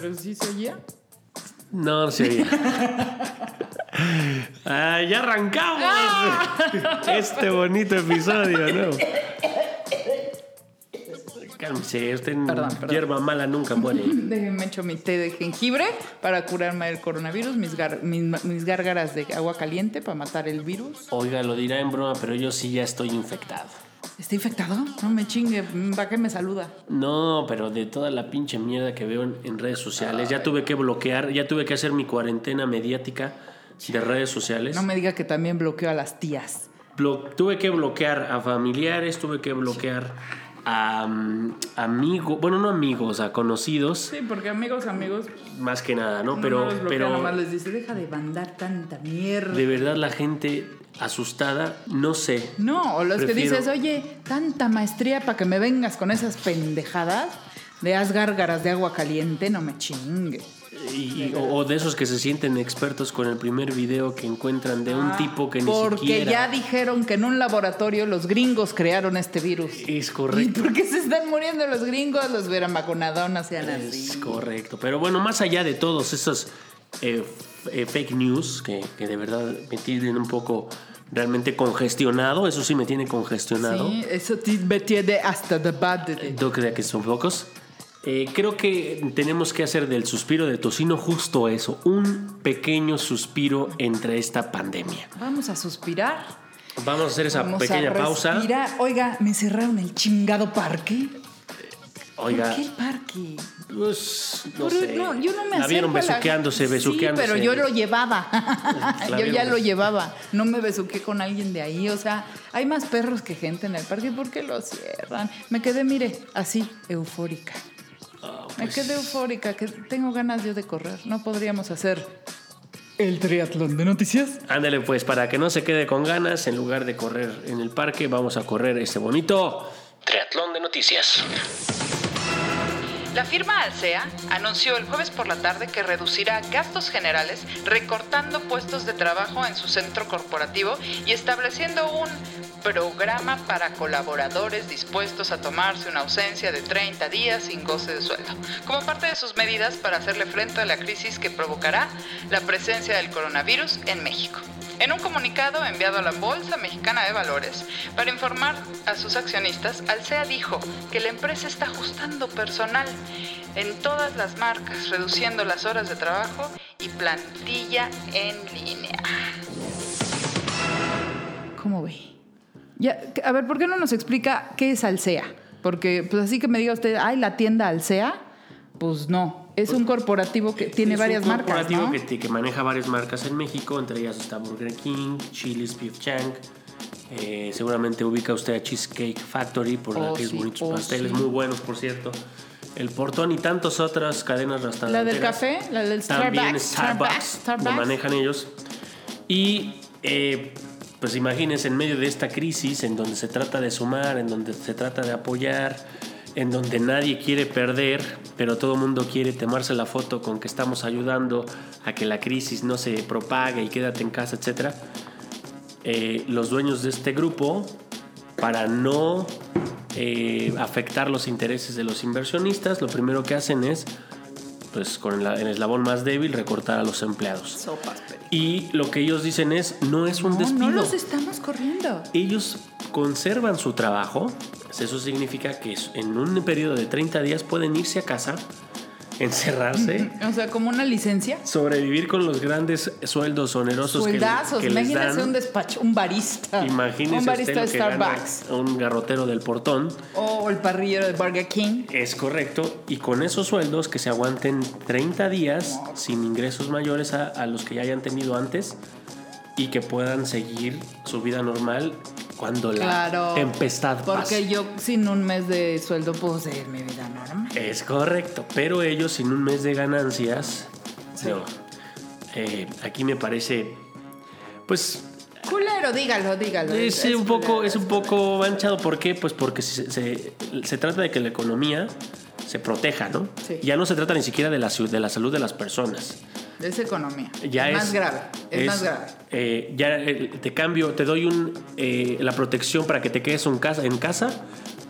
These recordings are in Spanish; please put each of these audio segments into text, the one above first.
Pero sí se oía. No, no se oía. Ah, ya arrancamos este bonito episodio, ¿no? Cálmese, usted en Perdón, perdón. hierba mala nunca muere. Déjenme echo mi té de jengibre para curarme del coronavirus, mis, gar- mis, mis gárgaras de agua caliente para matar el virus. Oiga, lo dirá en broma, pero yo sí ya estoy infectado. ¿Está infectado? No me chingue, ¿para qué me saluda? No, pero de toda la pinche mierda que veo en, en redes sociales, ya tuve que bloquear, ya tuve que hacer mi cuarentena mediática de redes sociales. No me diga que también bloqueo a las tías. Blo- tuve que bloquear a familiares, tuve que bloquear a mm, amigos, bueno, no amigos, a conocidos, Sí, porque amigos, amigos, más que nada, ¿no? no Pero, bloquea, pero nomás les dice, deja de mandar tanta mierda. de verdad la gente asustada, no sé. No, o los que dices, oye, tanta maestría para que me vengas con esas pendejadas de haz gárgaras de agua caliente, no me chingue. Y- y- o, o de esos que se sienten expertos con el primer video que encuentran de un tipo que ni Ah, Porque siquiera ya dijeron que en un laboratorio los gringos crearon este virus. es ¿Y correcto. por qué se están muriendo los gringos? Los hubieran vacunado, no sean así. Es correcto. Pero bueno, más allá de todos esos eh, eh, fake news que, que de verdad me tienen un poco realmente congestionado, eso sí me tiene congestionado. Sí, eso me tiene hasta de bad. Yo creo que son pocos. Eh, creo que tenemos que hacer del suspiro de tocino justo eso, un pequeño suspiro entre esta pandemia. Vamos a suspirar. Vamos a hacer esa Vamos pequeña a pausa. respirar. Oiga, me cerraron el chingado parque. Oiga, ¿Por qué el parque? pues, no Pero sé. no, yo no me La vieron la- besuqueándose, Sí, besuqueándose. pero yo lo llevaba. La yo ya lo llevaba. No me besuqué con alguien de ahí. O sea, hay más perros que gente en el parque. ¿Por qué lo cierran? Me quedé, mire, así, eufórica. Ah, Me pues, quedé eufórica, que tengo ganas yo de correr. No podríamos hacer el triatlón de noticias. Ándale, pues para que no se quede con ganas, en lugar de correr en el parque, vamos a correr este bonito triatlón de noticias. La firma Alsea anunció el jueves por la tarde que reducirá gastos generales recortando puestos de trabajo en su centro corporativo y estableciendo un programa para colaboradores dispuestos a tomarse una ausencia de 30 días sin goce de sueldo, como parte de sus medidas para hacerle frente a la crisis que provocará la presencia del coronavirus en México. En un comunicado enviado a la Bolsa Mexicana de Valores para informar a sus accionistas, Alsea dijo que la empresa está ajustando personal en todas las marcas, reduciendo las horas de trabajo y plantilla en línea. ¿Cómo ve? Ya, a ver, ¿por qué no nos explica qué es Alsea? Porque, pues así que me diga usted, ay, la tienda Alsea, pues no. Es un corporativo que tiene Es varias un marcas, corporativo ¿no? que, que maneja varias marcas en México, entre ellas está Burger King, Chili's Beef Chang. eh, seguramente ubica usted a Cheesecake Factory por Oh, la que es sí, bonitos oh, pasteles, sí. muy buenos por cierto. El Portón y tantas otras cadenas La restauranteras. del café, la del También Starbucks. Starbucks, Starbucks. lo manejan ellos. Y eh, pues imagínense en medio de esta crisis en donde se trata de sumar, en donde se trata de apoyar, en donde nadie quiere perder, pero todo el mundo quiere tomarse la foto con que estamos ayudando a que la crisis no se propague y quédate en casa, etcétera. Eh, los dueños de este grupo, para no eh, afectar los intereses de los inversionistas, lo primero que hacen es, pues con la- el eslabón más débil, recortar a los empleados. Sopas. Y lo que ellos dicen es, no es un No, despido. no los estamos corriendo. Ellos conservan su trabajo. Eso significa que en un periodo de 30 días pueden irse a casa, encerrarse, O sea, como una licencia. sobrevivir con los grandes sueldos onerosos que, Sueldazos. que les Imagínese dan. un despacho, un barista. Imagínese un usted barista de que Starbucks. un garrotero del portón. O el parrillero de Burger King. Es correcto. Y con esos sueldos que se aguanten 30 días sin ingresos mayores a, a los que ya hayan tenido antes y que puedan seguir su vida normal cuando la Claro. tempestad Porque pase. yo sin un mes de sueldo puedo seguir mi vida normal. Es correcto. Pero ellos sin un mes de ganancias, no. Eh, aquí me parece, pues Culero, dígalo, dígalo. Es, un poco, es un poco manchado. ¿Por qué? Pues porque se, se- se trata de que la economía se proteja, ¿no? Sí. Ya no se trata ni siquiera de la, de la salud de las personas. Es economía. Ya es es más grave. Es, más grave. eh, ya eh, te cambio, te doy un, eh, la protección para que te quedes en casa, en casa,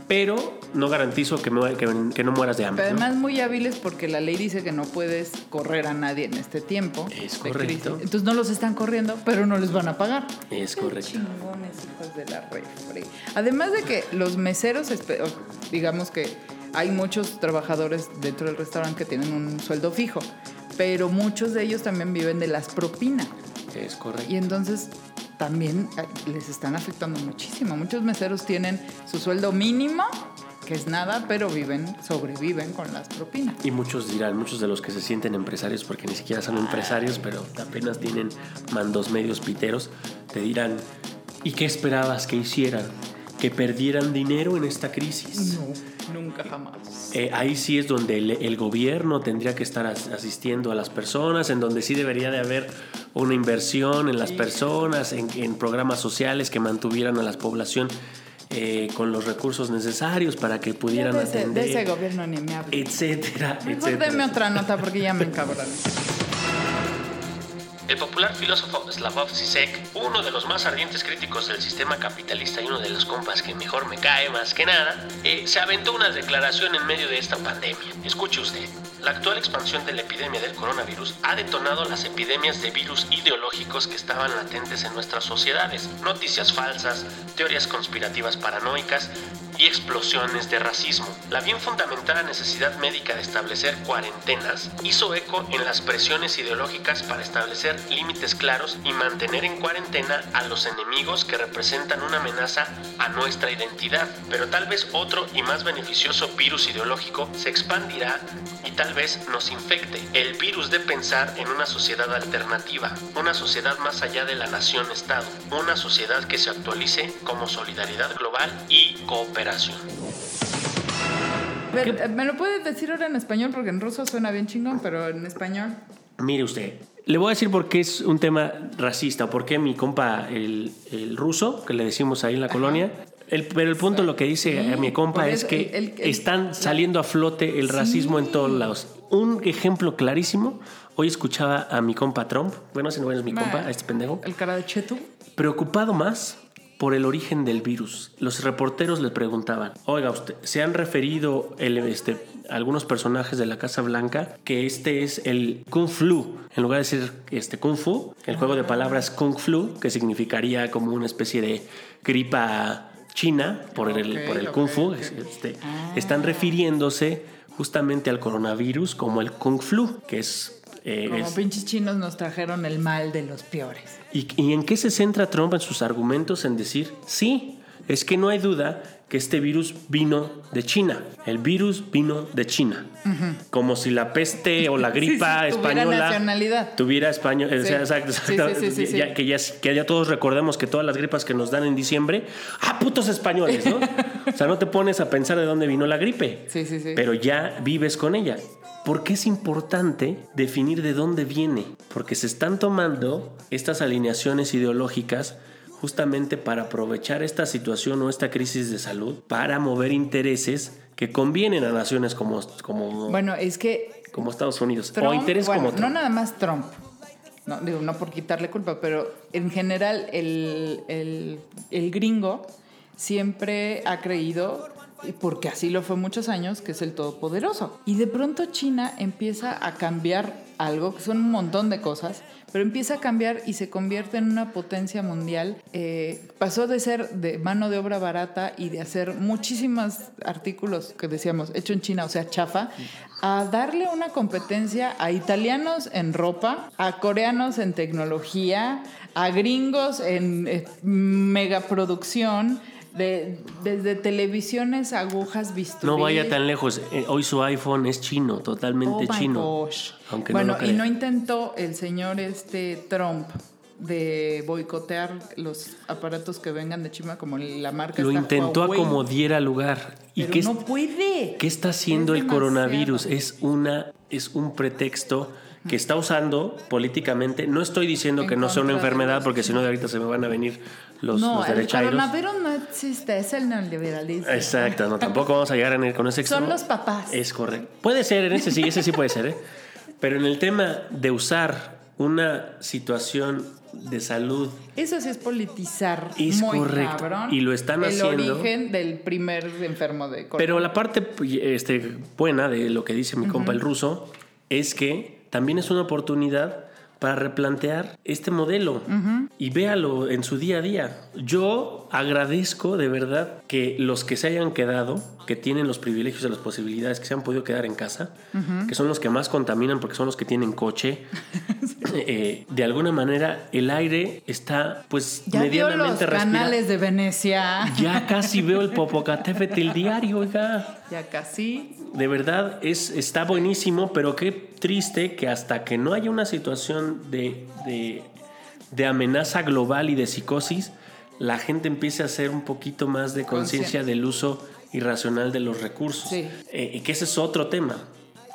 pero no garantizo que, me- que, que no mueras de hambre. Pero ¿no? además muy hábiles porque la ley dice que no puedes correr a nadie en este tiempo. Es correcto. crisis. Entonces no los están corriendo, pero no les van a pagar. Es Qué correcto. chingones, hijos de la refri. Además de que los meseros, digamos que hay muchos trabajadores dentro del restaurante que tienen un sueldo fijo, pero muchos de ellos también viven de las propinas. Es correcto. Y entonces también eh, les están afectando muchísimo. Muchos meseros tienen su sueldo mínimo, que es nada, pero viven, sobreviven con las propinas. Y muchos dirán, muchos de los que se sienten empresarios, porque ni siquiera son empresarios, pero apenas tienen mandos medios piteros, te dirán, ¿y qué esperabas que hicieran? ¿Que perdieran dinero en esta crisis? No, nunca jamás. Eh, ahí sí es donde el, el gobierno tendría que estar as- asistiendo a las personas, en donde sí debería de haber una inversión en las personas, en, en programas sociales que mantuvieran a la población eh, con los recursos necesarios para que pudieran de, ese, atender, de ese gobierno ni me hable. etcétera, Mejor etcétera. deme otra nota porque ya me encabroné. El popular filósofo Slavoj Zizek, uno de los más ardientes críticos del sistema capitalista y uno de los compas que mejor me cae más que nada, eh, se aventó una declaración en medio de esta pandemia. Escuche usted. La actual expansión de la epidemia del coronavirus ha detonado las epidemias de virus ideológicos que estaban latentes en nuestras sociedades, noticias falsas, teorías conspirativas paranoicas y explosiones de racismo. La bien fundamentada necesidad médica de establecer cuarentenas hizo eco en las presiones ideológicas para establecer límites claros y mantener en cuarentena a los enemigos que representan una amenaza a nuestra identidad. Pero tal vez otro y más beneficioso virus ideológico se expandirá y tal vez nos infecte. El virus de pensar en una sociedad alternativa, una sociedad más allá de la nación-estado, una sociedad que se actualice como solidaridad global y cooperación. Ver, eh, ¿Me lo puedes decir ahora en español? Porque en ruso suena bien chingón, pero en español. Mire usted, le voy a decir por qué es un tema racista, por qué mi compa, el, el ruso, que le decimos ahí en la colonia, el- pero el punto lo que dice a mi compa es que el- el- el- están saliendo a flote el racismo en todos lados. Un ejemplo clarísimo, hoy escuchaba a mi compa Trump, bueno, ese no es mi compa, a este pendejo, El cara de cheto. preocupado más por el origen del virus. Los reporteros le preguntaban, oiga usted, ¿se han referido el, este, algunos personajes de la Casa Blanca que este es el Kung Flu? En lugar de decir este, Kung Fu, el juego de palabras Kung Flu, que significaría como una especie de gripa china por el, por Kung Fu. Este, Están refiriéndose justamente al coronavirus como el Kung Flu, que es... eh, Como es- pinches chinos nos trajeron el mal de los peores. ¿Y, y en qué se centra Trump en sus argumentos? En decir, sí, es que no hay duda que este virus vino de China. El virus vino de China. Como si la peste o la gripa Sí, sí, tuviera española nacionalidad. tuviera español, Sí. exacto, exacto. Ya-. Que, ya, que ya todos recordemos que todas las gripas que nos dan en diciembre, ah, putos españoles, ¿no? o sea, no te pones a pensar de dónde vino la gripe, Sí, sí, sí. pero ya vives con ella. ¿Por qué es importante definir de dónde viene? Porque se están tomando estas alineaciones ideológicas justamente para aprovechar esta situación o esta crisis de salud para mover intereses que convienen a naciones como, como, Bueno, es que como Estados Unidos o bueno, como no Trump. nada más Trump. No, digo, no por quitarle culpa, pero en general el, el- el gringo siempre ha creído, porque así lo fue muchos años, que es el todopoderoso. Y de pronto China empieza a cambiar algo, que son un montón de cosas, pero empieza a cambiar y se convierte en una potencia mundial. Eh, pasó de ser de mano de obra barata y de hacer muchísimos artículos que decíamos hecho en China, o sea, chafa, a darle una competencia a italianos en ropa, a coreanos en tecnología, a gringos en eh, megaproducción. De, desde televisiones, agujas, bisturí. No vaya tan lejos. Eh, Hoy su iPhone es chino, totalmente Oh my chino. gosh. Aunque no bueno, lo y no intentó el señor este Trump de boicotear los aparatos que vengan de China como la marca Lo intentó a como diera lugar. ¿Y pero qué, no puede. qué está haciendo Es el coronavirus? Es, una, es un pretexto que está usando políticamente. No estoy diciendo En que no sea una enfermedad, porque si no de ahorita se me van a venir los, no, los el derechairos. coronavirus no existe, es el neoliberalismo. Exacto, no, tampoco vamos a llegar el- con ese extremo. Son los papás. Es correcto. Puede ser, en ese sí, ese sí puede ser, ¿eh? Pero en el tema de usar una situación de salud. Eso sí es politizar Es muy correcto. cabrón. Y lo están el haciendo. origen del primer enfermo de cólera. Pero la parte este, buena de lo que dice mi compa el ruso es que también es una oportunidad para replantear este modelo y véalo en su día a día. Yo agradezco de verdad que los que se hayan quedado, que tienen los privilegios y las posibilidades, que se han podido quedar en casa, que son los que más contaminan porque son los que tienen coche, eh, de alguna manera el aire está pues ya los medianamente respirable. canales de Venecia. Ya casi veo el Popocatépetl diario, oiga. Ya casi. De verdad, es, está buenísimo, pero qué triste que hasta que no haya una situación de, de, de amenaza global y de psicosis, la gente empiece a hacer un poquito más de conciencia del uso irracional de los recursos. Sí. Eh, y que ese es otro tema.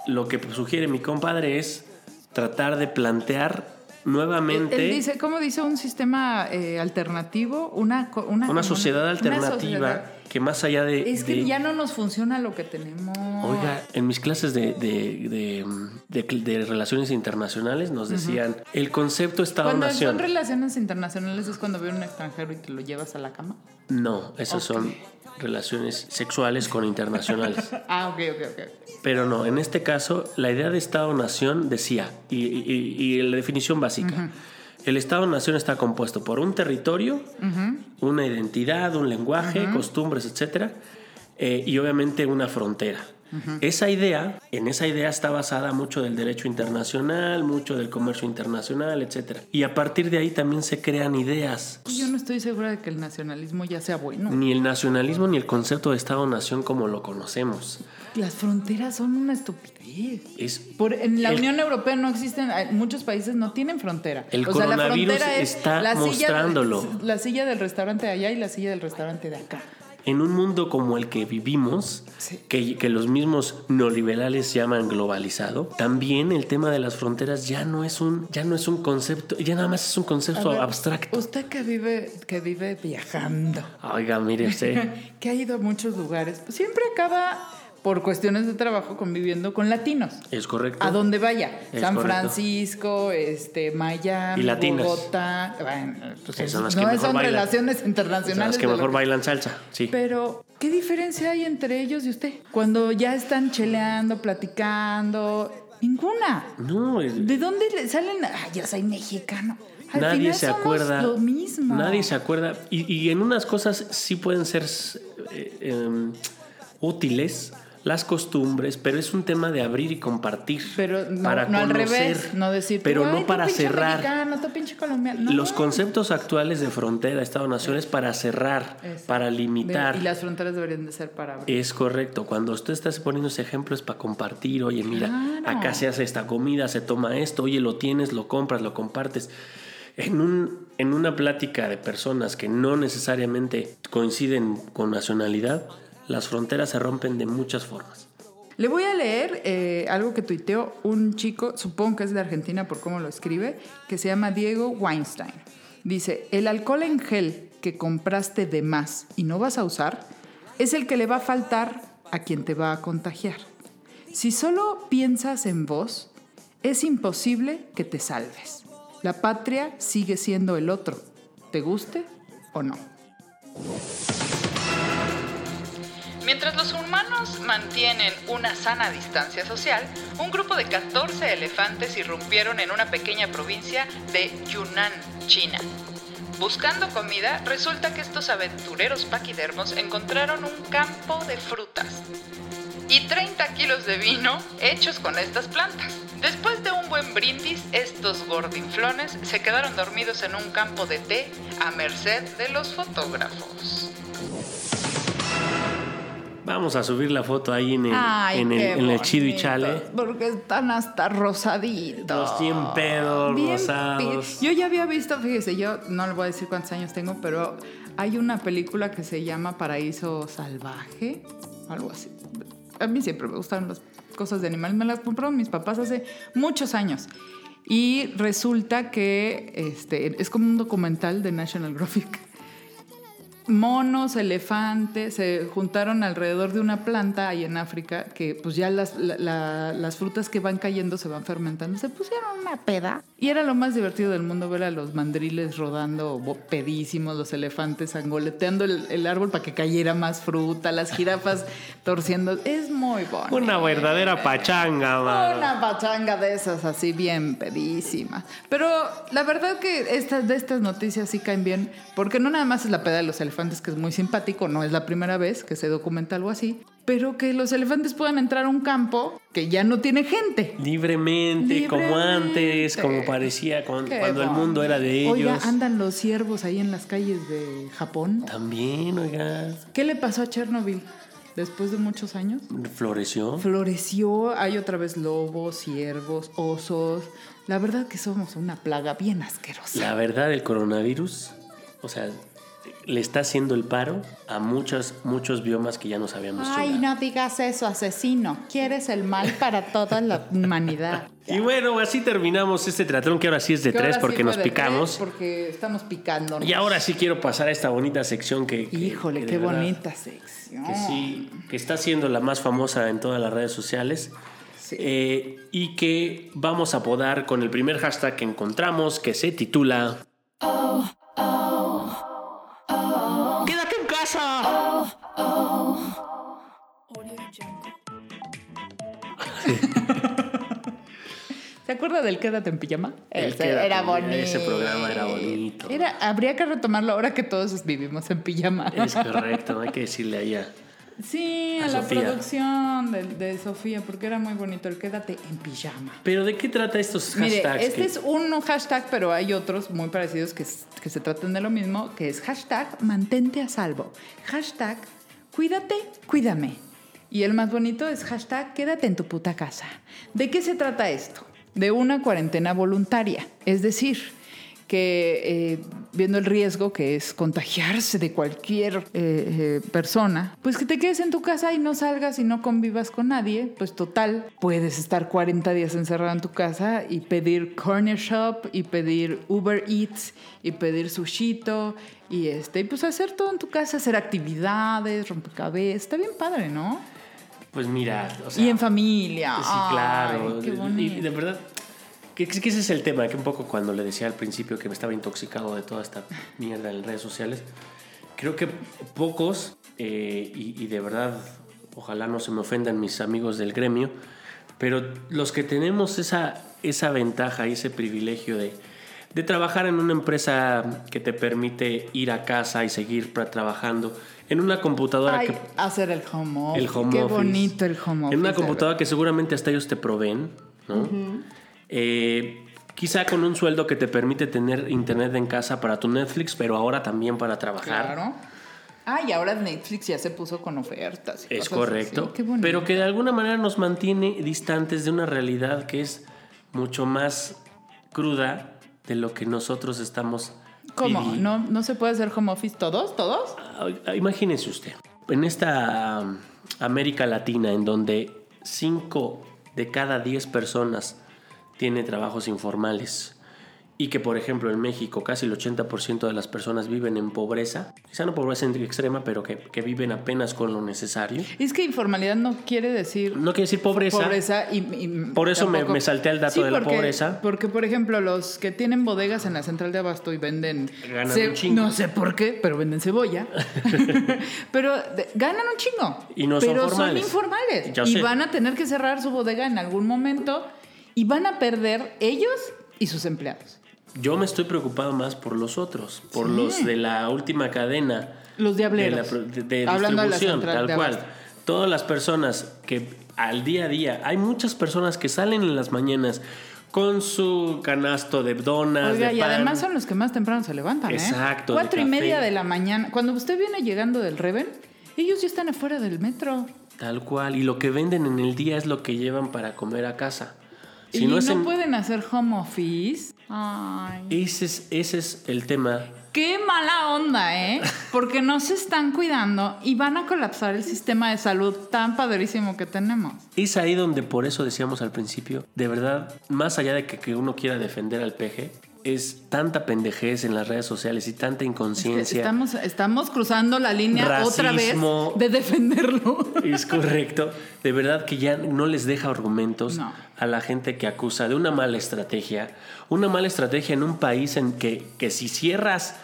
Lo que sugiere mi compadre es tratar de plantear nuevamente Él dice, ¿cómo dice un sistema eh, alternativo? Una, una, una sociedad una alternativa sociedad. Que más allá de... Es que de- ya no nos funciona lo que tenemos. Oiga, en mis clases de, de- de- relaciones internacionales nos decían el concepto Cuando Estado-Nación. son relaciones internacionales es cuando ve un extranjero y te lo llevas a la cama. No, esas son relaciones sexuales con internacionales. Ah, ok, ok, ok. Pero no, en este caso, la idea de Estado-Nación decía, y, y- y la definición básica, el Estado-Nación está compuesto por un territorio, una identidad, un lenguaje, costumbres, etcétera, eh, y obviamente una frontera. Esa idea, en esa idea está basada mucho del derecho internacional, mucho del comercio internacional, etcétera. Y a partir de ahí también se crean ideas. Yo no estoy segura de que el nacionalismo ya sea bueno. Ni el nacionalismo ni el concepto de Estado-Nación como lo conocemos. Las fronteras son una estupidez. Es Por, en la El- Unión Europea no existen, muchos países no tienen frontera. El coronavirus está silla- mostrándolo. la silla del restaurante de allá y la silla del restaurante de acá. En un mundo como el que vivimos, Sí. que, que los mismos neoliberales llaman globalizado, también el tema de las fronteras ya no es un, ya no es un concepto, ya nada más es un concepto ver, abstracto. Usted que vive, que vive viajando, Oiga, mire usted. que ha ido a muchos lugares, pues siempre acaba por cuestiones de trabajo conviviendo con latinos. Es correcto. A donde vaya, Es San correcto. Francisco, este, Miami, Y. Bogotá, bueno, pues Sí, son las no que mejor son bailan. relaciones Son internacionales. las que mejor bailan salsa, sí. Pero, ¿qué diferencia hay entre ellos y usted? Cuando ya están cheleando, platicando, ninguna. No, es- ¿De dónde le salen? Ah, yo soy mexicano. Al nadie final se somos acuerda. Lo mismo. Nadie se acuerda. Y, y en unas cosas sí pueden ser eh, em, útiles las costumbres, pero es un tema de abrir y compartir. Pero no, para no al revés, conocer, no decir, pero "Ay, no para cerrar. Mexicano, tú pinche colombiano. No. Los conceptos actuales de frontera, Estado-Nación es para cerrar, Es- para limitar. Y las fronteras deberían de ser para abrir. Es correcto. Cuando usted está poniendo ese ejemplo es para compartir. Oye, mira, Claro. acá se hace esta comida, se toma esto. Oye, lo tienes, lo compras, lo compartes. En, un, en una plática de personas que no necesariamente coinciden con nacionalidad, las fronteras se rompen de muchas formas. Le voy a leer eh, algo que tuiteó un chico, supongo que es de Argentina por cómo lo escribe, que se llama Diego Weinstein. Dice, el alcohol en gel que compraste de más y no vas a usar es el que le va a faltar a quien te va a contagiar. Si solo piensas en vos, es imposible que te salves. La patria sigue siendo el otro, te guste o no. Mientras los humanos mantienen una sana distancia social, un grupo de 14 elefantes irrumpieron en una pequeña provincia de Yunnan, China. Buscando comida, resulta que estos aventureros paquidermos encontraron un campo de frutas y 30 kilos de vino hechos con estas plantas. Después de un buen brindis, estos gordinflones se quedaron dormidos en un campo de té a merced de los fotógrafos. Vamos a subir la foto ahí en el, Ay, en el, qué en el chido y chale. Porque están hasta rosaditos. Los bien pedos, Bien rosados. Yo ya había visto, fíjese, yo no le voy a decir cuántos años tengo, pero hay una película que se llama Paraíso Salvaje, algo así. A mí siempre me gustan las cosas de animales, me las compraron mis papás hace muchos años. Y resulta que este, es como un documental de National Geographic monos, elefantes, se juntaron alrededor de una planta ahí en África que pues ya las, la- la- las frutas que van cayendo se van fermentando. Se pusieron una peda. Y era lo más divertido del mundo ver a los mandriles rodando pedísimos, los elefantes angoleteando el, el árbol para que cayera más fruta, las jirafas torciendo. Es muy bonito. Una verdadera pachanga, man. Una pachanga de esas así bien pedísimas. Pero la verdad que estas de estas noticias sí caen bien, porque no nada más es la peda de los elefantes, que es muy simpático, no es la primera vez que se documenta algo así, pero que los elefantes puedan entrar a un campo que ya no tiene gente. Libremente, como antes, como parecía cuando el mundo era de ellos. Oiga, andan los ciervos ahí en las calles de Japón. También, oiga, ¿Qué le pasó a Chernobyl después de muchos años? floreció. Floreció, hay otra vez lobos, ciervos, osos. La verdad que somos una plaga bien asquerosa. La verdad, el coronavirus, o sea, le está haciendo el paro a muchos, muchos biomas que ya nos habíamos Ay, no digas eso, asesino. Quieres el mal para toda la humanidad. Y bueno, así terminamos este triatlón que ahora sí es de tres sí porque nos picamos. Porque estamos picando. Y ahora sí quiero pasar a esta bonita sección que... que- Híjole, que qué verdad- bonita sección. Que sí, que está siendo la más famosa en todas las redes sociales. Sí. Eh, y que vamos a podar con el primer hashtag que encontramos que se titula... ¿Se acuerda del Quédate en pijama? El Ese Quédate era bonito. ese programa era bonito. Era, habría que retomarlo ahora que todos vivimos en pijama. Es correcto, no hay que decirle allá. Sí, a, A la Sofía. producción de, de Sofía, porque era muy bonito el Quédate en pijama. Pero ¿de qué trata estos Mire, hashtags? este que- es un hashtag, pero hay otros muy parecidos que, que se tratan de lo mismo, que es hashtag mantente a salvo, hashtag cuídate, cuídame. Y el más bonito es hashtag quédate en tu puta casa. ¿De qué se trata esto? De una cuarentena voluntaria, es decir, que eh, viendo el riesgo que es contagiarse de cualquier eh, eh, persona, pues que te quedes en tu casa y no salgas y no convivas con nadie, pues total, puedes estar 40 días encerrado en tu casa y pedir corner shop y pedir Uber Eats y pedir sushito y este, y pues hacer todo en tu casa, hacer actividades, rompecabezas, está bien padre, ¿no? Pues mira, o sea... y en familia. Sí, Ay, claro. qué Y bonito. de verdad, que, que ese es el tema, que un poco cuando le decía al principio que me estaba intoxicado de toda esta mierda en redes sociales, creo que pocos, eh, y, y de verdad, ojalá no se me ofendan mis amigos del gremio, pero los que tenemos esa, esa ventaja y ese privilegio de, de trabajar en una empresa que te permite ir a casa y seguir trabajando en una computadora Ay, que hacer el home office. el home Qué office. bonito el home office. En una computadora que seguramente hasta ellos te proveen, ¿no? Eh, quizá con un sueldo que te permite tener internet en casa para tu Netflix, pero ahora también para trabajar. Claro. Ah, y ahora Netflix ya se puso con ofertas. y Es cosas correcto. así. Pero que de alguna manera nos mantiene distantes de una realidad que es mucho más cruda de lo que nosotros estamos ¿Cómo? ¿No, ¿No se puede hacer home office todos? ¿Todos? Imagínese usted, en esta um, América Latina, en donde 5 de cada 10 personas tiene trabajos informales y que, por ejemplo, en México casi el 80% de las personas viven en pobreza, quizá no pobreza extrema, pero que, que viven apenas con lo necesario. Es que informalidad no quiere decir No quiere decir pobreza. pobreza y, y Por eso me- me salté al dato Sí, de la porque- pobreza. Porque, por ejemplo, los que tienen bodegas en la central de abasto y venden... Ganan un chingo. No sé por qué, pero venden cebolla. pero de- ganan un chingo. Y no son pero formales. informales. Ya y sé. van a tener que cerrar su bodega en algún momento y van a perder ellos y sus empleados. Yo me estoy preocupado más por los otros, por los de la última cadena. Los diableros. De, la pro- de- de Hablando de la distribución, tal de cual. Todas las personas que al día a día, hay muchas personas que salen en las mañanas con su canasto de donas, Oiga, de y pan. además son los que más temprano se levantan, ¿eh? Exacto, de Cuatro y café. media de la mañana. Cuando usted viene llegando del Reven, ellos ya están afuera del metro. Tal cual. Y lo que venden en el día es lo que llevan para comer a casa. Si y no no, es en- pueden hacer home office. Ay. ese, es, ese es el tema. Qué mala onda, ¿eh? Porque no se están cuidando y van a colapsar el sistema de salud tan padrísimo que tenemos. Es ahí donde por eso decíamos al principio, de verdad, más allá de que, que uno quiera defender al peje, es tanta pendejez en las redes sociales y tanta inconsciencia. estamos, estamos cruzando la línea otra vez de defenderlo. Es correcto. De verdad que ya no les deja argumentos No. A la gente que acusa de una mala estrategia. Una mala estrategia en un país en que, que si cierras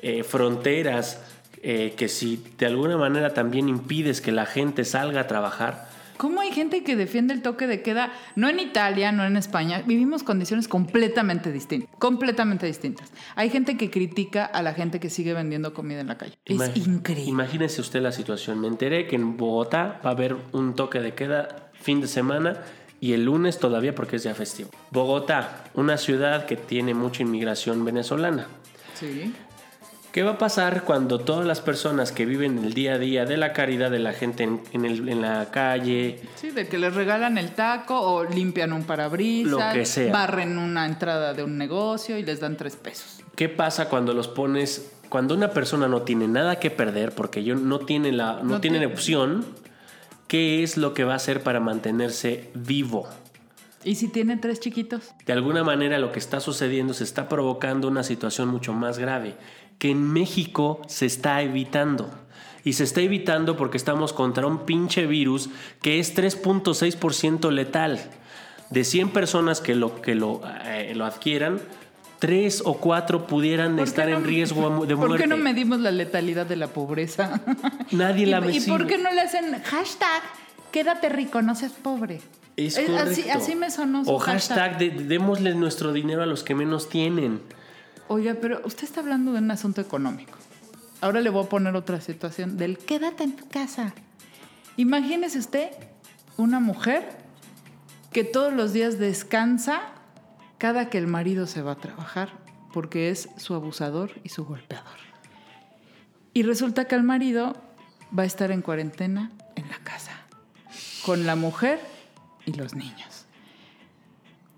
eh, fronteras, eh, que si de alguna manera también impides que la gente salga a trabajar, ¿Cómo hay gente que defiende el toque de queda? No en Italia, no en España. Vivimos condiciones completamente distintas. Completamente distintas. Hay gente que critica a la gente que sigue vendiendo comida en la calle. Es increíble. Imagínese usted la situación. Me enteré que en Bogotá va a haber un toque de queda fin de semana y el lunes todavía porque es ya festivo. Bogotá, una ciudad que tiene mucha inmigración venezolana. Sí. ¿Qué va a pasar cuando todas las personas que viven el día a día de la caridad de la gente en, en el- en la calle, Sí, de que les regalan el taco o limpian un parabrisas, Lo que sea. barren una entrada de un negocio y les dan tres pesos. ¿qué pasa cuando los pones, cuando una persona no tiene nada que perder porque yo no tiene la, no, No tiene tiene- opción? ¿Qué es lo que va a hacer para mantenerse vivo? ¿Y si tiene tres chiquitos? De alguna manera lo que está sucediendo se está provocando una situación mucho más grave que en México se está evitando. Y se está evitando porque estamos contra un pinche virus que es 3.6% letal. De 100 personas que lo, que lo, eh, lo adquieran, 3 o 4 pudieran ¿Por qué estar no- en riesgo de muerte. ¿Por qué no medimos la letalidad de la pobreza? Nadie la ¿Y, ¿Y mide. por qué no le hacen hashtag quédate rico, no seas pobre? Es Eh, así, me sonó su O hashtag, de- démosle nuestro dinero a los que menos tienen. Oiga, pero usted está hablando de un asunto económico. Ahora le voy a poner otra situación del quédate en tu casa. Imagínese usted una mujer que todos los días descansa cada que el marido se va a trabajar porque es su abusador y su golpeador. Y resulta que el marido va a estar en cuarentena en la casa con la mujer y los niños.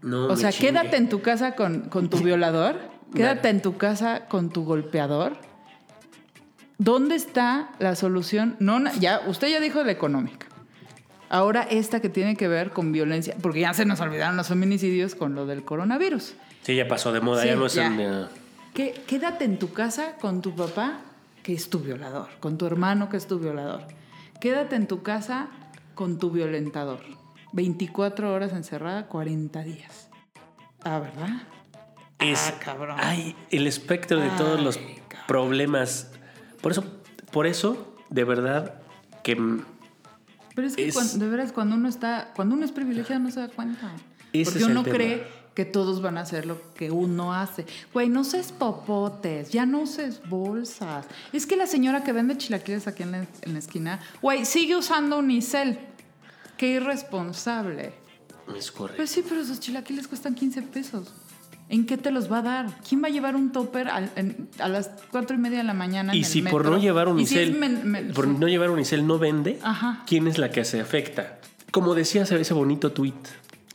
No O sea, quédate en tu casa con, con tu violador, quédate en tu casa con tu golpeador. ¿Dónde está la solución? No, ya, usted ya dijo la económica. Ahora esta que tiene que ver con violencia, porque ya se nos olvidaron los feminicidios con lo del coronavirus. Sí, ya pasó de moda, Sí, ya no es ya. en, quédate en tu casa con tu papá, que es tu violador, con tu hermano, que es tu violador. Quédate en tu casa con tu violentador. 24 horas encerrada, 40 días. Ah, ¿verdad? es Ah, cabrón. ay, el espectro de todos los cabrón. problemas. Por eso, por eso, de verdad, que Pero es que Es- de veras, cuando uno está, cuando uno es privilegiado no se da cuenta. Ese Porque uno tema. cree que todos van a hacer lo que uno hace. Güey, no uses popotes, ya no uses bolsas. Es que la señora que vende chilaquiles aquí en la, en la esquina, güey, sigue usando unicel. Qué irresponsable. es correcto. Pues sí, pero esos chilaquiles cuestan 15 pesos. ¿En qué te los va a dar? ¿Quién va a llevar un topper en- a las cuatro y media de la mañana? en y el si por metro? no llevar si men- men- por no llevar unicel no vende, Ajá. ¿quién es la que se afecta? Como decía ese bonito tuit,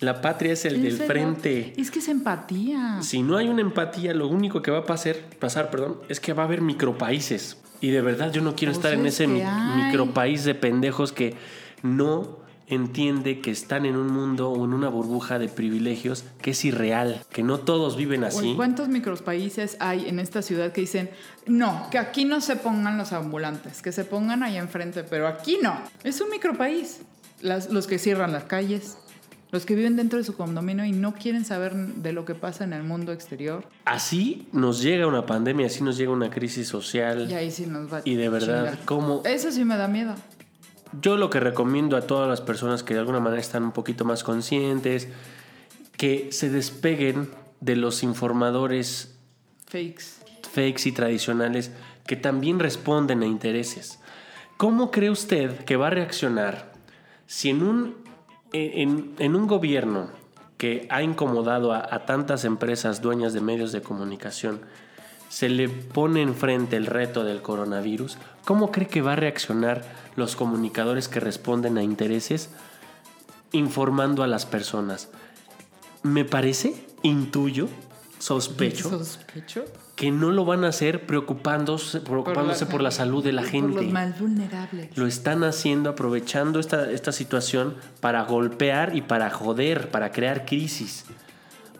la patria es el del frente. Es que es empatía. Si no hay una empatía, lo único que va a pasar, pasar perdón, es que va a haber micropaíses. Y de verdad yo no quiero Pues estar en es ese mi- micropaís de pendejos que no entiende que están en un mundo o en una burbuja de privilegios que es irreal, que no todos viven así. ¿Cuántos micropaíses hay en esta ciudad que dicen, no, que aquí no se pongan los ambulantes, que se pongan ahí enfrente, pero aquí no? Es un micropaís. Las- los que cierran las calles, los que viven dentro de su condominio y no quieren saber de lo que pasa en el mundo exterior. Así nos llega una pandemia, así nos llega una crisis social. Y ahí sí nos va a Y de verdad, chingar. ¿cómo? Eso sí me da miedo. Yo lo que recomiendo a todas las personas que de alguna manera están un poquito más conscientes, que se despeguen de los informadores Fakes. fakes y tradicionales que también responden a intereses. ¿Cómo cree usted que va a reaccionar si en un, en, en un gobierno que ha incomodado a, a tantas empresas dueñas de medios de comunicación se le pone enfrente el reto del coronavirus? ¿Cómo cree que va a reaccionar los comunicadores que responden a intereses informando a las personas? Me parece, intuyo, sospecho Sospecho. que no lo van a hacer preocupándose, preocupándose por la, salud de la Por gente. los más vulnerables. Lo están haciendo aprovechando esta, esta situación para golpear y para joder, para crear crisis.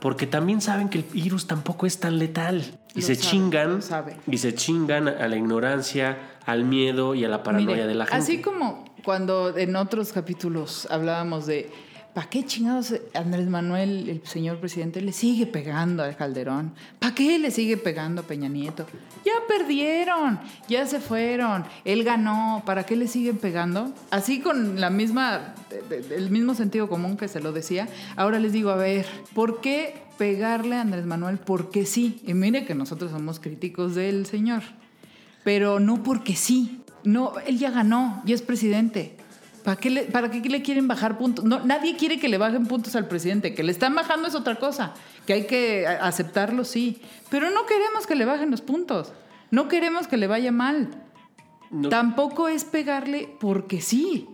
Porque también saben que el virus tampoco es tan letal. Y Lo se sabe, chingan, y se chingan a la ignorancia, al miedo y a la paranoia Mire, de la gente. Así como cuando en otros capítulos hablábamos de ¿para qué chingados Andrés Manuel, el señor presidente, le sigue pegando al Calderón? ¿Para qué le sigue pegando a Peña Nieto? Ya perdieron, ya se fueron, él ganó, ¿para qué le siguen pegando? Así con la misma, el mismo sentido común que se lo decía, ahora les digo, a ver, ¿por qué pegarle a Andrés Manuel? Porque sí. Y mire que nosotros somos críticos del señor pero no porque sí. No, él ya ganó, ya es presidente. ¿Para qué, le, ¿Para qué le quieren bajar puntos? No, nadie quiere que le bajen puntos al presidente. Que le están bajando es otra cosa. Que hay que aceptarlo, sí. Pero no queremos que le bajen los puntos. No queremos que le vaya mal. No- Tampoco es pegarle porque sí.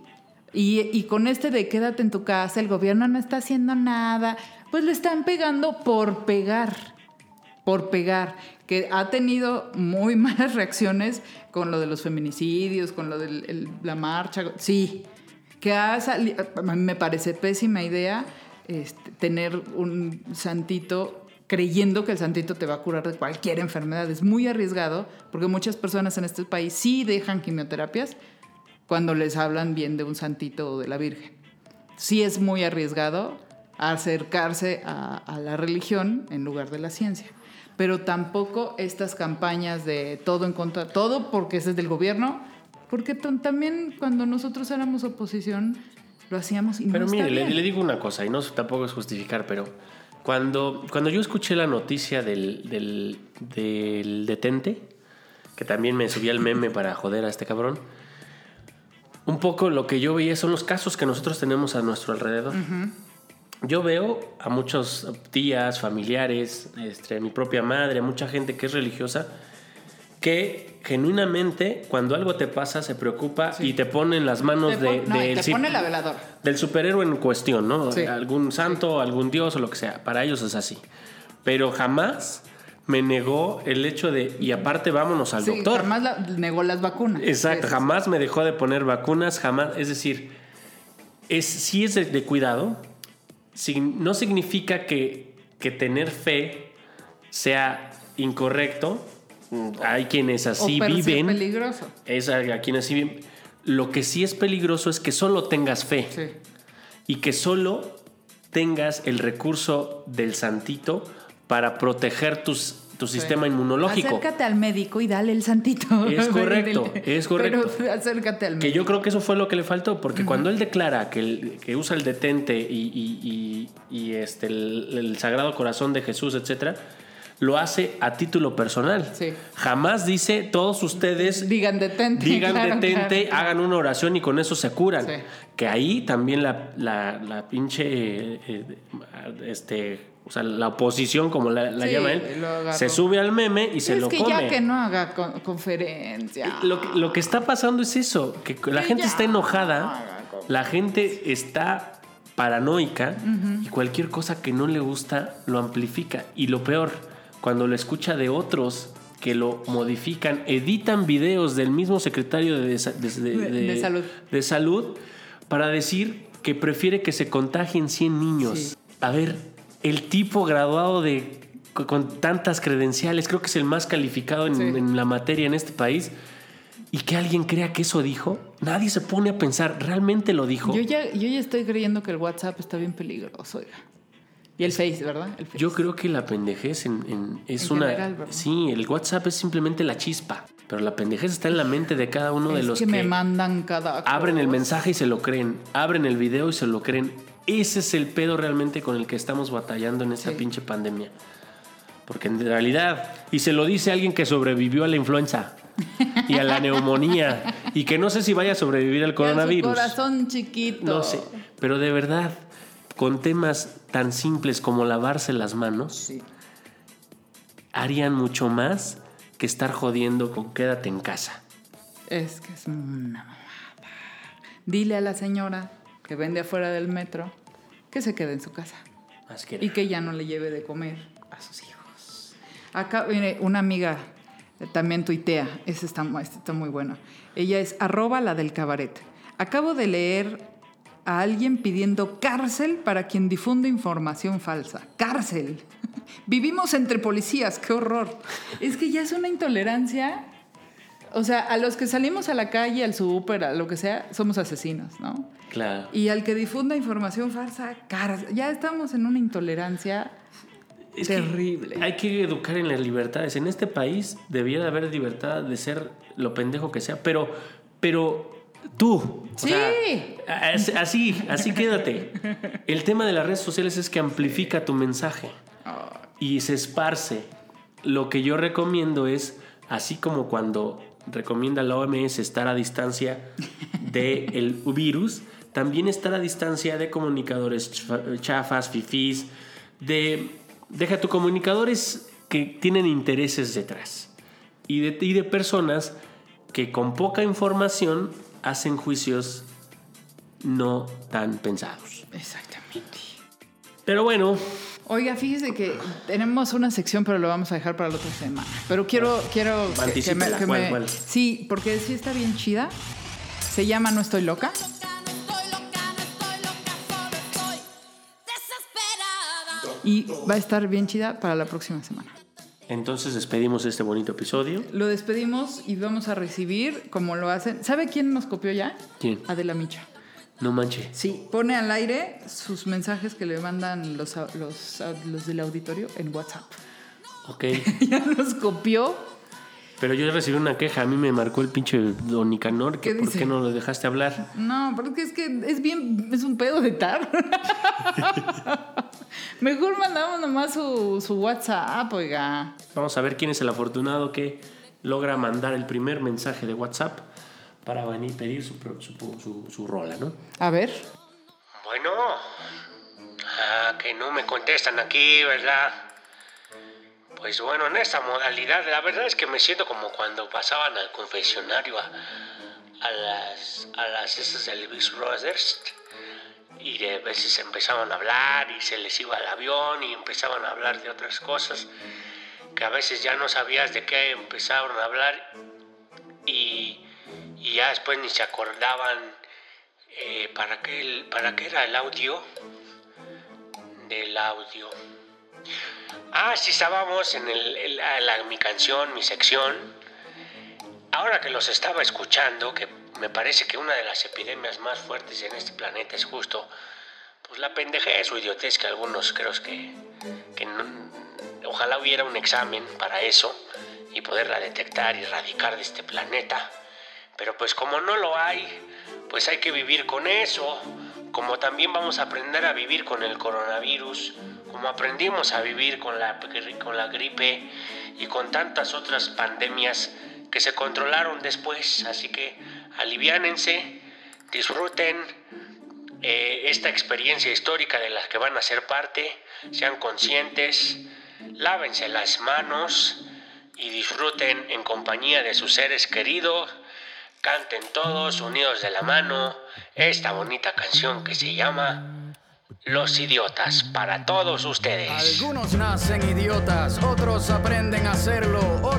Y, y con este de quédate en tu casa, el gobierno no está haciendo nada, pues le están pegando por pegar, por pegar, que ha tenido muy malas reacciones con lo de los feminicidios, con lo de la marcha, sí, que ha sali- a mí me parece pésima idea este, tener un santito creyendo que el santito te va a curar de cualquier enfermedad. Es muy arriesgado porque muchas personas en este país sí dejan quimioterapias cuando les hablan bien de un santito o de la Virgen. Sí es muy arriesgado acercarse a, a la religión en lugar de la ciencia. Pero tampoco estas campañas de todo en contra, todo porque es del gobierno, porque también cuando nosotros éramos oposición lo hacíamos y no Pero está mire, le, bien. le digo una cosa, y no tampoco es justificar, pero cuando, cuando yo escuché la noticia del, del, del detente, que también me subí al meme para joder a este cabrón, un poco lo que yo veía son los casos que nosotros tenemos a nuestro alrededor. Yo veo a muchos tías, familiares, este, mi propia madre, mucha gente que es religiosa, que genuinamente cuando algo te pasa se preocupa y te pone en las manos Te de, pon- no, y del te sí- pone la veladora. del superhéroe en cuestión, ¿no? Sí. Algún santo, algún dios o lo que sea. Para ellos es así. Pero jamás me negó el hecho de, y aparte vámonos al Sí, doctor. jamás la- negó las vacunas. Exacto, Sí, jamás me dejó de poner vacunas, jamás. Es decir, es, sí es de, de cuidado. Sin- no significa que, que tener fe sea incorrecto. Mm, Hay quienes así o viven. peligroso. Es a, quienes sí viven. Lo que sí es peligroso es que solo tengas fe Sí. y que solo tengas el recurso del santito para proteger tus, tu sistema inmunológico. Acércate al médico y dale el santito. Es correcto, es correcto. Pero acércate al Que médico. yo creo que eso fue lo que le faltó, porque cuando él declara que, el- que usa el detente y, y- y- y, este, el, el Sagrado Corazón de Jesús, etcétera, lo hace a título personal. Sí. Jamás dice todos ustedes Digan detente. digan claro, detente, claro. hagan una oración y con eso se curan. Sí. Que ahí también la, la, la pinche, eh, este, o sea, la oposición, como la, la Sí, llama él, se sube al meme y se es lo que come. ya que no haga con- conferencia. Lo, que- lo que está pasando es eso, que la Que gente está enojada, la gente está paranoica y cualquier cosa que no le gusta lo amplifica. Y lo peor, cuando lo escucha de otros que lo modifican, editan videos del mismo secretario de, de- salud. de salud para decir que prefiere que se contagien 100 niños. Sí. A ver, el tipo graduado de con- con tantas credenciales, creo que es el más calificado en, Sí. en la materia en este país, y que alguien crea que eso dijo, nadie se pone a pensar, ¿realmente lo dijo? Yo ya, yo ya estoy creyendo que el WhatsApp está bien peligroso, oiga. Y el Face, ¿verdad? El Face. Yo creo que la pendejez en, en- es En una... sí, el WhatsApp es simplemente la chispa, pero la pendejez está en la mente de cada uno de los que, que, me mandan cada abren el mensaje y se lo creen, abren el video y se lo creen. Ese es el pedo realmente con el que estamos batallando en esta Sí. pinche pandemia. Porque en realidad, y se lo dice alguien que sobrevivió a la influenza y a la neumonía y que no sé si vaya a sobrevivir al Ya su coronavirus. corazón chiquito. No sé, pero de verdad, con temas tan simples como lavarse las manos, Sí. harían mucho más que estar jodiendo con quédate en casa. Es que es una mamada. Dile a la señora que vende afuera del metro que se quede en su casa y que ya no le lleve de comer a sus hijos. Acá, mire, una amiga eh, también tuitea, ese está, está muy bueno. Ella es arroba la del cabaret. Acabo de leer a alguien pidiendo cárcel para quien difunde información falsa. Cárcel. Vivimos entre policías, qué horror. Es que ya es una intolerancia. O sea, a los que salimos a la calle, al súper, a lo que sea, somos asesinos, ¿no? Claro. Y al que difunda información falsa, cárcel. Ya estamos en una intolerancia Es que terrible. hay que educar en las libertades. En este país debiera haber libertad de ser lo pendejo que sea, pero, pero tú. Sí. sea, así, así quédate. El tema de las redes sociales es que amplifica tu mensaje y se esparce. Lo que yo recomiendo es, así como cuando recomienda la OMS estar a distancia del virus, también estar a distancia de comunicadores chafa- chafas, fifís, de, deja tu comunicadores que tienen intereses detrás y de, y de personas que con poca información hacen juicios no tan pensados. Exactamente. Pero bueno, Oiga, fíjese que tenemos una sección, pero lo vamos a dejar para la otra semana. Pero quiero, quiero que- que, me, Anticípala, que ¿cuál, me- cuál? Sí, porque sí está bien chida. Se llama No estoy loca. Y va a estar bien chida para la próxima semana. Entonces despedimos este bonito episodio. Lo despedimos y vamos a recibir como lo hacen. ¿Sabe quién nos copió ya? ¿Quién? Adela Micha. No manches. Sí, pone al aire sus mensajes que le mandan los, los, los del auditorio en WhatsApp. Ok. ya nos copió. Pero yo recibí una queja. A mí me marcó el pinche Don Nicanor. Que ¿Qué ¿Por dice? qué no lo dejaste hablar? No, porque es que es bien, es un pedo de tar. Mejor mandamos nomás su, su WhatsApp, oiga. Vamos a ver quién es el afortunado que logra mandar el primer mensaje de WhatsApp para venir a pedir su, su, su- su rola, ¿no? A ver. Bueno, ah, que no me contestan aquí, ¿verdad? Pues bueno, en esta modalidad, la verdad es que me siento como cuando pasaban al confesionario a, a las a las esas del Big Brothers y de veces empezaban a hablar y se les iba el avión y empezaban a hablar de otras cosas que a veces ya no sabías de qué empezaron a hablar y, y ya después ni se acordaban eh, ¿para, qué ¿Para qué era el audio? Del audio. Ah, sí, estábamos en el, el- la- mi canción, mi sección. Ahora que los estaba escuchando, que me parece que una de las epidemias más fuertes en este planeta es justo, pues la pendejez o idiotez que algunos creo que, que no- ojalá hubiera un examen para eso y poderla detectar y erradicar de este planeta. Pero pues como no lo hay, pues hay que vivir con eso. Como también vamos a aprender a vivir con el coronavirus, como aprendimos a vivir con la, con la gripe y con tantas otras pandemias que se controlaron después. Así que aliviánense, disfruten eh, esta experiencia histórica de la que van a ser parte, sean conscientes, lávense las manos y disfruten en compañía de sus seres queridos. Canten todos unidos de la mano esta bonita canción que se llama Los Idiotas para todos ustedes. Algunos nacen idiotas, otros aprenden a hacerlo,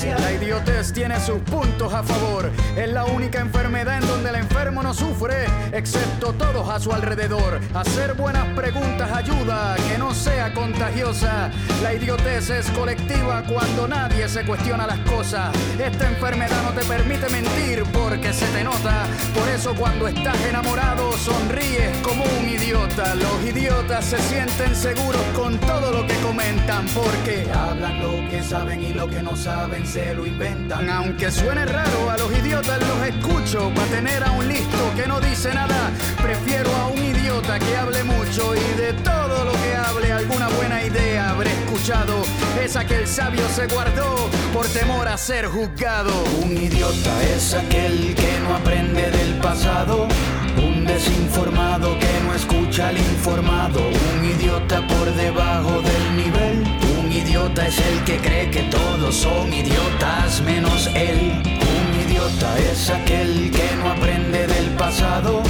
La idiotez tiene sus puntos a favor. Es la única enfermedad en donde el enfermo no sufre, excepto todos a su alrededor. Hacer buenas preguntas ayuda a que no sea contagiosa. La idiotez es colectiva cuando nadie se cuestiona las cosas. Esta enfermedad no te permite mentir porque se te nota. Por eso cuando estás enamorado sonríes como un Los idiotas se sienten seguros con todo lo que comentan porque hablan lo que saben y lo que no saben se lo inventan. Aunque suene raro, a los idiotas los escucho para tener a un listo que no dice nada. Prefiero a un idiota que hable mucho y de todo lo que hable alguna buena idea habré escuchado. Esa que el sabio se guardó por temor a ser juzgado. Un idiota es aquel que no aprende del pasado Un desinformado que no escucha al informado. Un idiota por debajo del nivel. Un idiota es el que cree que todos son idiotas menos él. Un idiota es aquel que no aprende del pasado.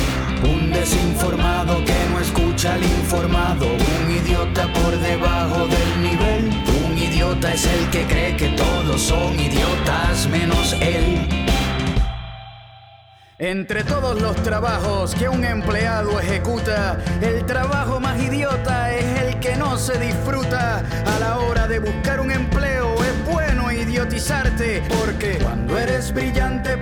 Un desinformado que no escucha al informado. Un idiota por debajo del nivel. Un idiota es el que cree que todos son idiotas menos él. Entre todos los trabajos que un empleado ejecuta, el trabajo más idiota es el que no se disfruta. A la hora de buscar un empleo es bueno idiotizarte, porque cuando eres brillante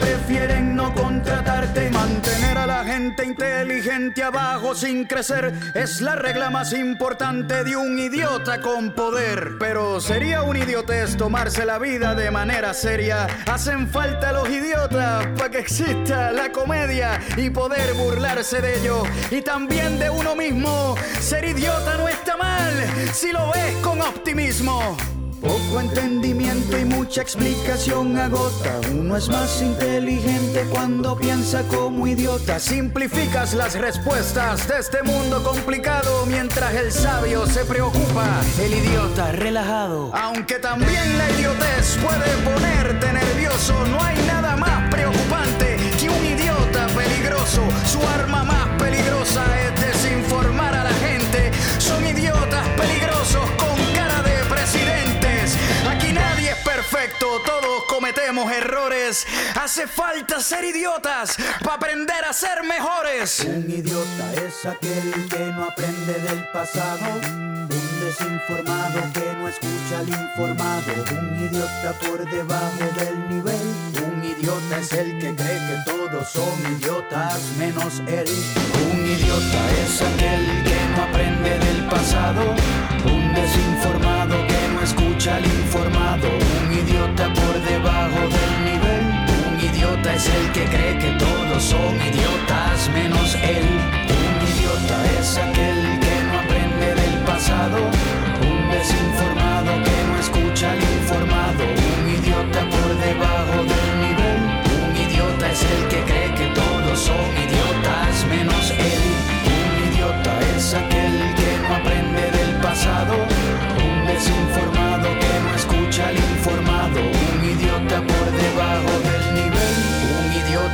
gente inteligente abajo sin crecer es la regla más importante de un idiota con poder. Pero sería un idiotez tomarse la vida de manera seria. Hacen falta los idiotas para que exista la comedia y poder burlarse de ello. Y también de uno mismo. Ser idiota no está mal si lo ves con optimismo. Poco entendimiento y mucha explicación agota. Uno es más inteligente cuando piensa como idiota. Simplificas las respuestas de este mundo complicado mientras el sabio se preocupa. El idiota relajado. Aunque también la idiotez puede ponerte nervioso, no hay nada más preocupante que un idiota peligroso. Su arma más peligrosa es errores. Hace falta ser idiotas para aprender a ser mejores. Un idiota es aquel que no aprende del pasado. Un desinformado que no escucha al informado. Un idiota por debajo del nivel. Un idiota es el que cree que todos son idiotas menos él. Un idiota es aquel que no aprende del pasado. Un desinformado que no escucha al informado. Es el que cree que todos son idiotas menos él. Un idiota es aquel que no aprende del pasado. Un desinformado que no escucha al informado. Un idiota por debajo del nivel. Un idiota es el que cree que todos son idiotas menos él. Un idiota es aquel que no aprende del pasado. Un desinformado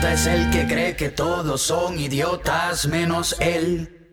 es el que cree que todos son idiotas menos él.